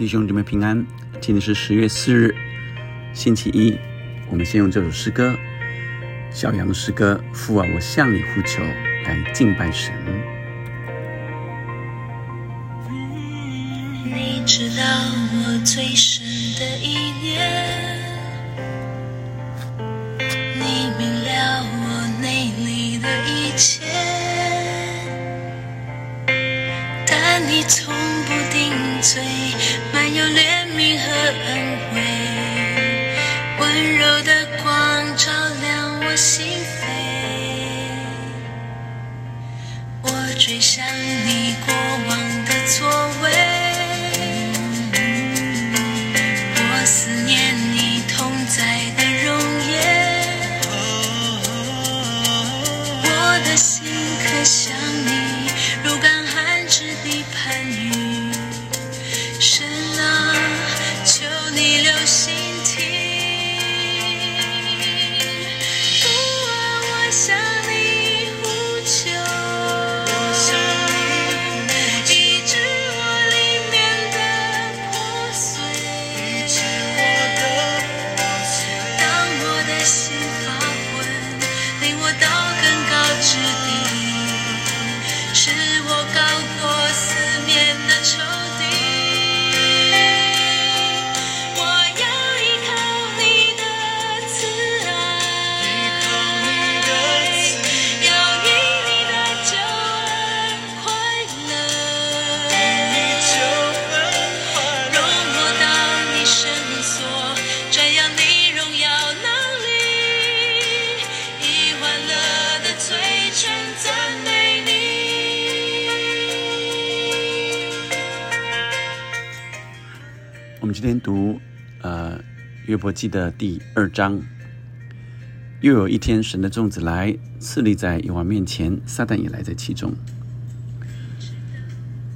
弟兄姊妹平安，今天是十月四日，星期一。我们先用这首诗歌《小羊诗歌》，父啊，我向你呼求，来敬拜神。你知道我最深的意念，你明了我内里的一切，但你从的心可想你，如干今天读呃约伯记的第二章。又有一天，神的众子来侍立在耶娃面前，撒旦也来在其中。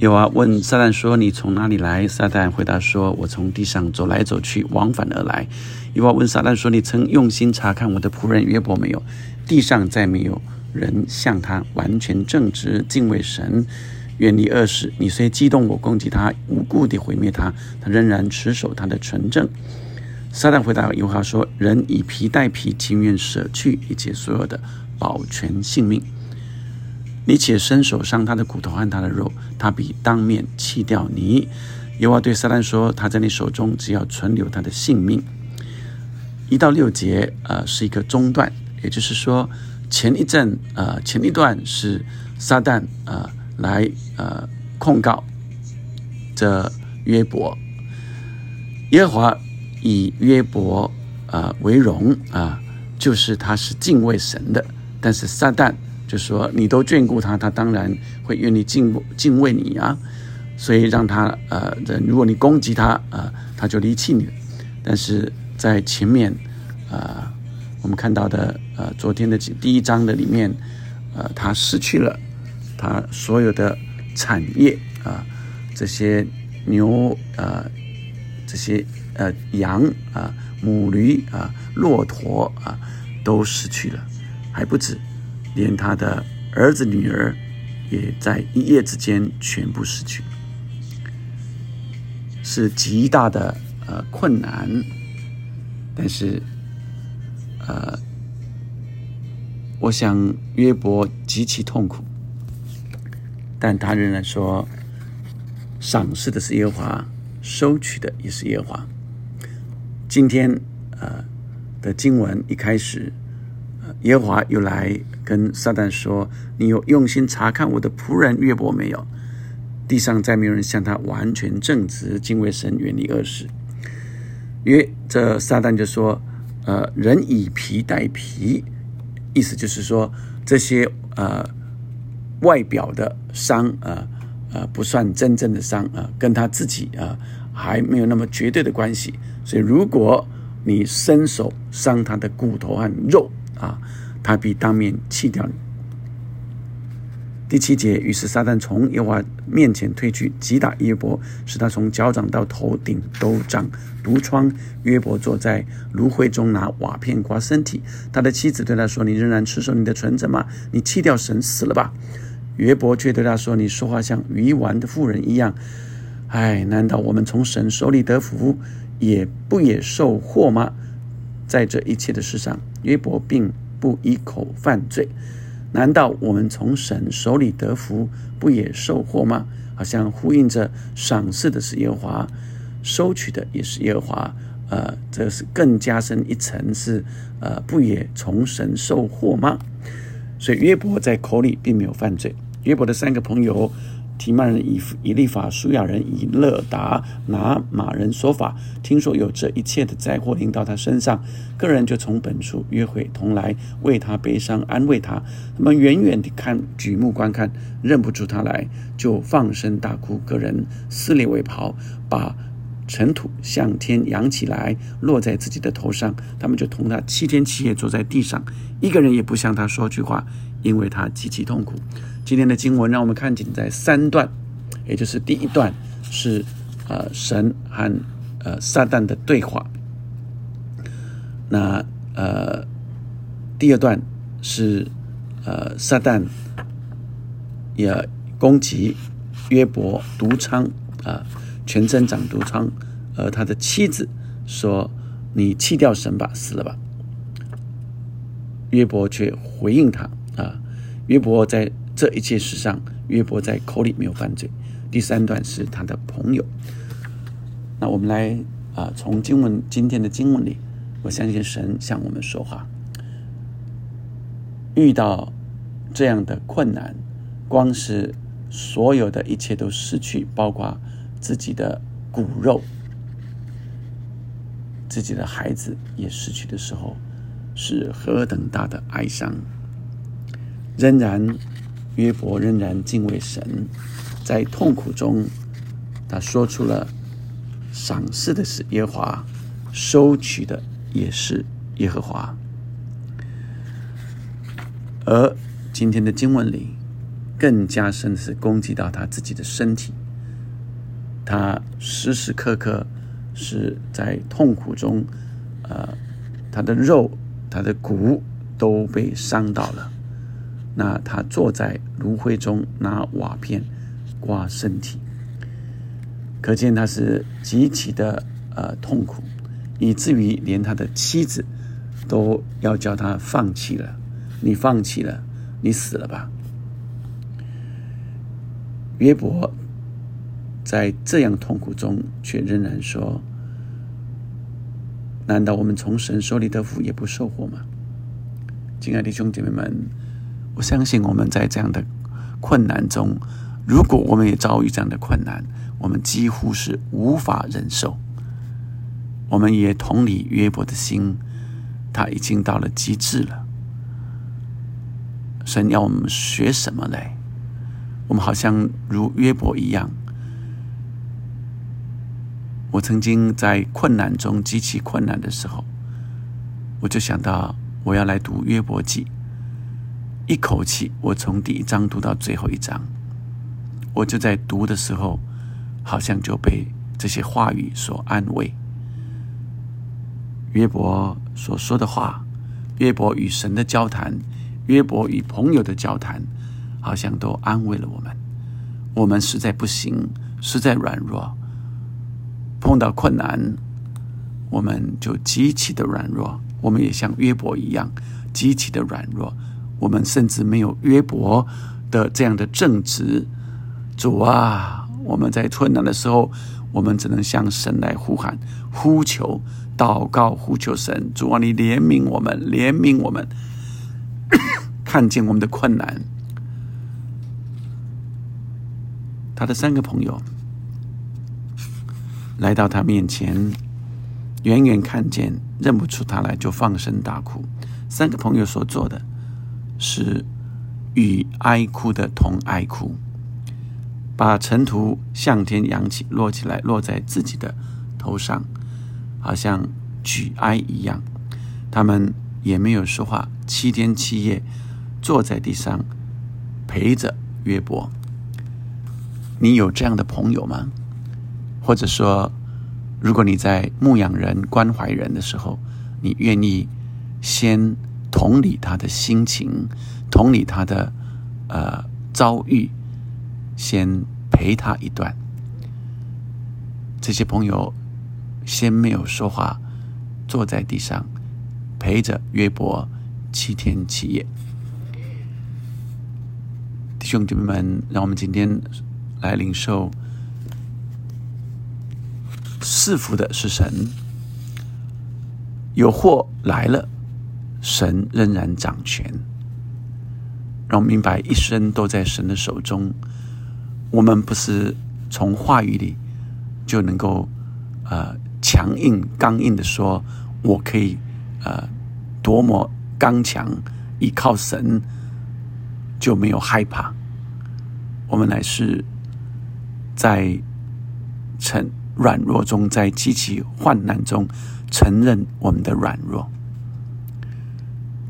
耶和华问撒旦说：“你从哪里来？”撒旦回答说：“我从地上走来走去，往返而来。”耶和华问撒旦说：“你曾用心查看我的仆人约伯没有？地上再没有人像他完全正直，敬畏神，远离恶事。你虽激动我攻击他，无故地毁灭他，他仍然持守他的纯正。”撒旦回答耶和华说：“人以皮代皮，情愿舍去一切所有的，保全性命。你且伸手伤他的骨头和他的肉，他必当面弃掉你。”耶和华对撒旦说：“他在你手中，只要存留他的性命。”一到六节，呃，是一个中段，也就是说，前一阵，呃，前一段是撒旦，呃，来，呃，控告这约伯，耶和华以约伯，呃，为荣啊、就是他是敬畏神的，但是撒旦就说你都眷顾他，他当然会愿意敬敬畏你啊，所以让他，呃，如果你攻击他，呃，他就离弃你。但是在前面，呃，我们看到的，呃，昨天的第一章的里面，呃，他失去了他所有的产业啊、这些牛，啊，这些呃羊啊、母驴啊、骆驼啊，都失去了，还不止，连他的儿子女儿也在一夜之间全部失去，是极大的呃困难，但是呃，我想约伯极其痛苦，但他仍然说，赏赐的是耶和华，收取的也是耶和华。今天呃的经文一开始，耶和华又来跟撒旦说：“你有用心查看我的仆人约伯没有？地上再没有人像他完全正直，敬畏神，远离恶事。”约这撒旦就说：“呃，人以皮代皮，意思就是说这些呃外表的伤，呃呃不算真正的伤啊、跟他自己啊、还没有那么绝对的关系。所以如果你伸手伤他的骨头和肉啊，他必当面弃掉你。”第七节，于是撒旦从耶和华面前退去，击打约伯，使他从脚掌到头顶都长毒疮。约伯坐在炉灰中，拿瓦片刮身体。他的妻子对他说：“你仍然持守你的纯正吗？你弃掉神死了吧？”约伯却对他说：“你说话像鱼丸的妇人一样。哎，难道我们从神手里得福，也不也受祸吗？在这一切的事上，约伯并不一口犯罪。难道我们从神手里得福，不也受祸吗？好像呼应着赏赐的是耶和华，收取的也是耶和华。呃，这是更加深一层，是呃，不也从神受祸吗？所以约伯在口里并没有犯罪。约伯的三个朋友。提曼人以以利法、舒亚人以勒达拿马人说法，听说有这一切的灾祸临到他身上，个人就从本处约会同来为他悲伤安慰他。他们远远地看，举目观看，认不出他来，就放声大哭。个人撕裂围袍，把尘土向天扬起来，落在自己的头上。他们就同他七天七夜坐在地上，一个人也不向他说句话，因为他极其痛苦。今天的经文让我们看见，在三段，也就是第一段是呃神和呃撒旦的对话，那呃第二段是呃撒旦也攻击约伯毒疮啊，全身长毒疮，而他的妻子说：“你弃掉神吧，死了吧。”约伯却回应他啊，约伯在。这一切事上，约伯在口里没有犯罪。第三段是他的朋友。那我们来啊，从经文今天的经文里，我相信神向我们说话。遇到这样的困难，光是所有的一切都失去，包括自己的骨肉、自己的孩子也失去的时候，是何等大的哀伤。仍然。约伯仍然敬畏神，在痛苦中，他说出了赏赐的是耶和华，收取的也是耶和华。而今天的经文里，更加深的是攻击到他自己的身体，他时时刻刻是在痛苦中，呃，他的肉、他的骨都被伤到了。那他坐在炉灰中拿瓦片刮身体，可见他是极其的呃痛苦，以至于连他的妻子都要叫他放弃了。你放弃了，你死了吧。约伯在这样痛苦中，却仍然说：“难道我们从神手里的福也不受祸吗？”亲爱的弟兄姐妹们。我相信我们在这样的困难中，如果我们也遭遇这样的困难，我们几乎是无法忍受。我们也同理约伯的心，他已经到了极致了。神要我们学什么嘞？我们好像如约伯一样。我曾经在困难中极其困难的时候，我就想到我要来读约伯记。一口气，我从第一章读到最后一章，我就在读的时候，好像就被这些话语所安慰。约伯所说的话，约伯与神的交谈，约伯与朋友的交谈，好像都安慰了我们。我们实在不行，实在软弱，碰到困难，我们就极其的软弱。我们也像约伯一样，极其的软弱。我们甚至没有约伯的这样的正直，主啊！我们在困难的时候，我们只能向神来呼喊、呼求、祷告、呼求神。主啊，你怜悯我们，怜悯我们，看见我们的困难。他的三个朋友来到他面前，远远看见，认不出他来，就放声大哭。三个朋友所做的。是与哀哭的同哀哭，把尘土向天扬起，落起来，落在自己的头上，好像举哀一样。他们也没有说话，七天七夜坐在地上陪着约伯。你有这样的朋友吗？或者说，如果你在牧养人、关怀人的时候，你愿意先？同理他的心情，同理他的呃遭遇，先陪他一段。这些朋友先没有说话，坐在地上陪着约伯七天七夜。弟兄姐妹们，让我们今天来领受赐福的是神，有祸来了，神仍然掌权。让我明白，一生都在神的手中。我们不是从话语里就能够呃强硬、刚硬的说，我可以呃多么刚强，依靠神就没有害怕。我们乃是在成软弱中，在极其患难中承认我们的软弱。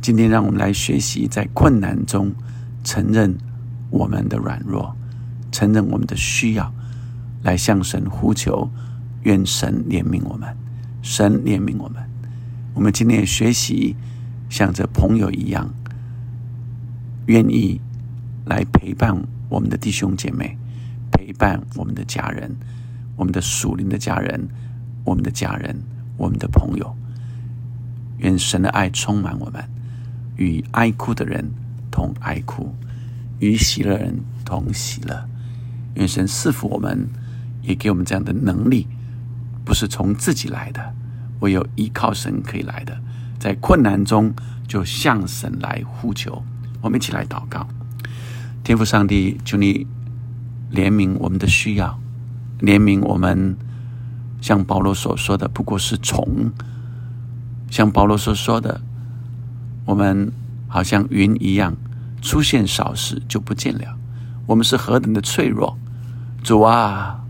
今天，让我们来学习在困难中承认我们的软弱。承认我们的需要，来向神呼求，愿神怜悯我们，神怜悯我们。我们今天也学习，像这朋友一样，愿意来陪伴我们的弟兄姐妹，陪伴我们的家人，我们的属灵的家人，我们的家人，我们的朋友。愿神的爱充满我们，与哀哭的人同哀哭，与喜乐人同喜乐。愿神赐福我们，也给我们这样的能力，不是从自己来的，唯有依靠神可以来的。在困难中，就向神来呼求。我们一起来祷告：天父上帝，求你怜悯我们的需要，怜悯我们。像保罗所说的，不过是虫；像保罗所说的，我们好像云一样，出现少时就不见了。我们是何等的脆弱，主啊！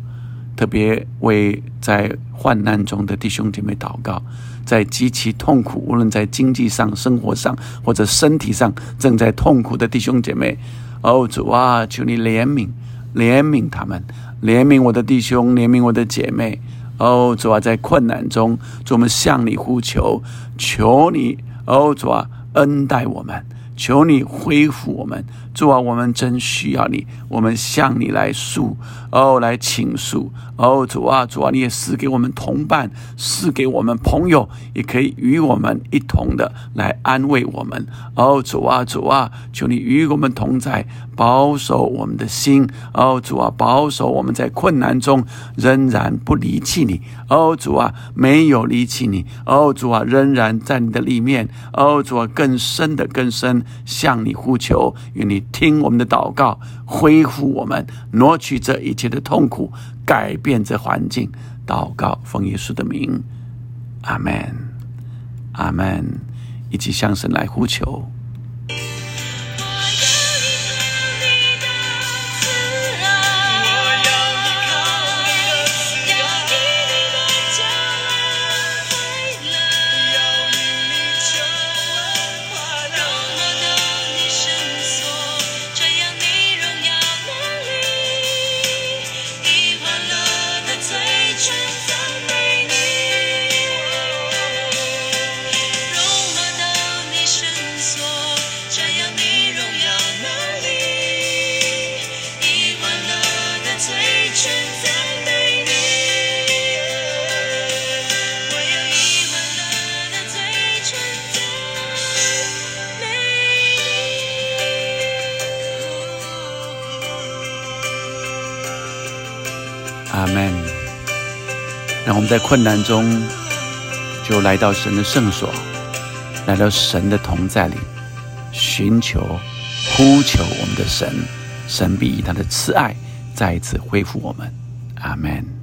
特别为在患难中的弟兄姐妹祷告，在极其痛苦，无论在经济上、生活上或者身体上正在痛苦的弟兄姐妹，哦，主啊，求你怜悯，怜悯他们，怜悯我的弟兄，怜悯我的姐妹。哦，主啊，在困难中，主我们向你呼求，求你，哦，主啊，恩待我们。求你恢复我们，主啊，我们真需要你，我们向你来诉，哦，来倾诉，哦，主啊，主啊，你也赐给我们同伴，赐给我们朋友，也可以与我们一同的来安慰我们，哦，主啊，主啊，求你与我们同在，保守我们的心，哦，主啊，保守我们在困难中仍然不离弃你，哦，主啊，没有离弃你，哦，主啊，仍然在你的里面，哦，主啊，更深的更深。向你呼求，愿你听我们的祷告，恢复我们，挪去这一切的痛苦，改变这环境。祷告，奉耶稣的名，阿门，阿门。一起向神来呼求。阿门。让我们在困难中，就来到神的圣所，来到神的同在里，寻求、呼求我们的神，神必以他的慈爱再一次恢复我们。阿门。